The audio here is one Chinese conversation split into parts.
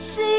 是。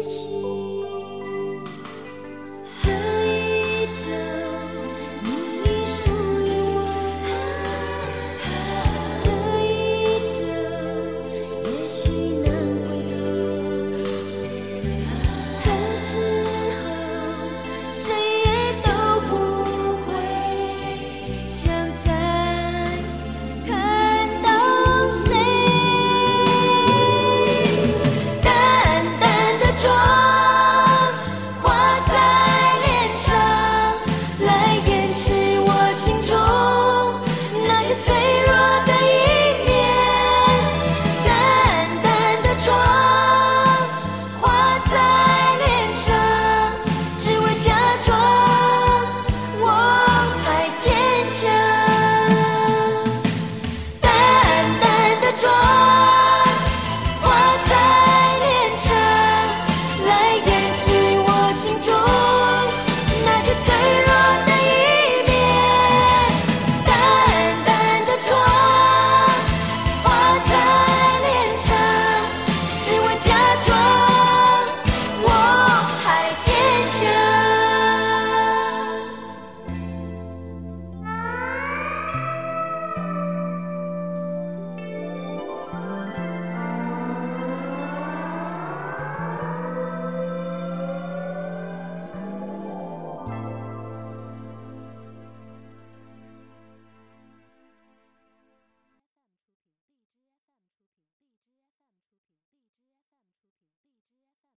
私信。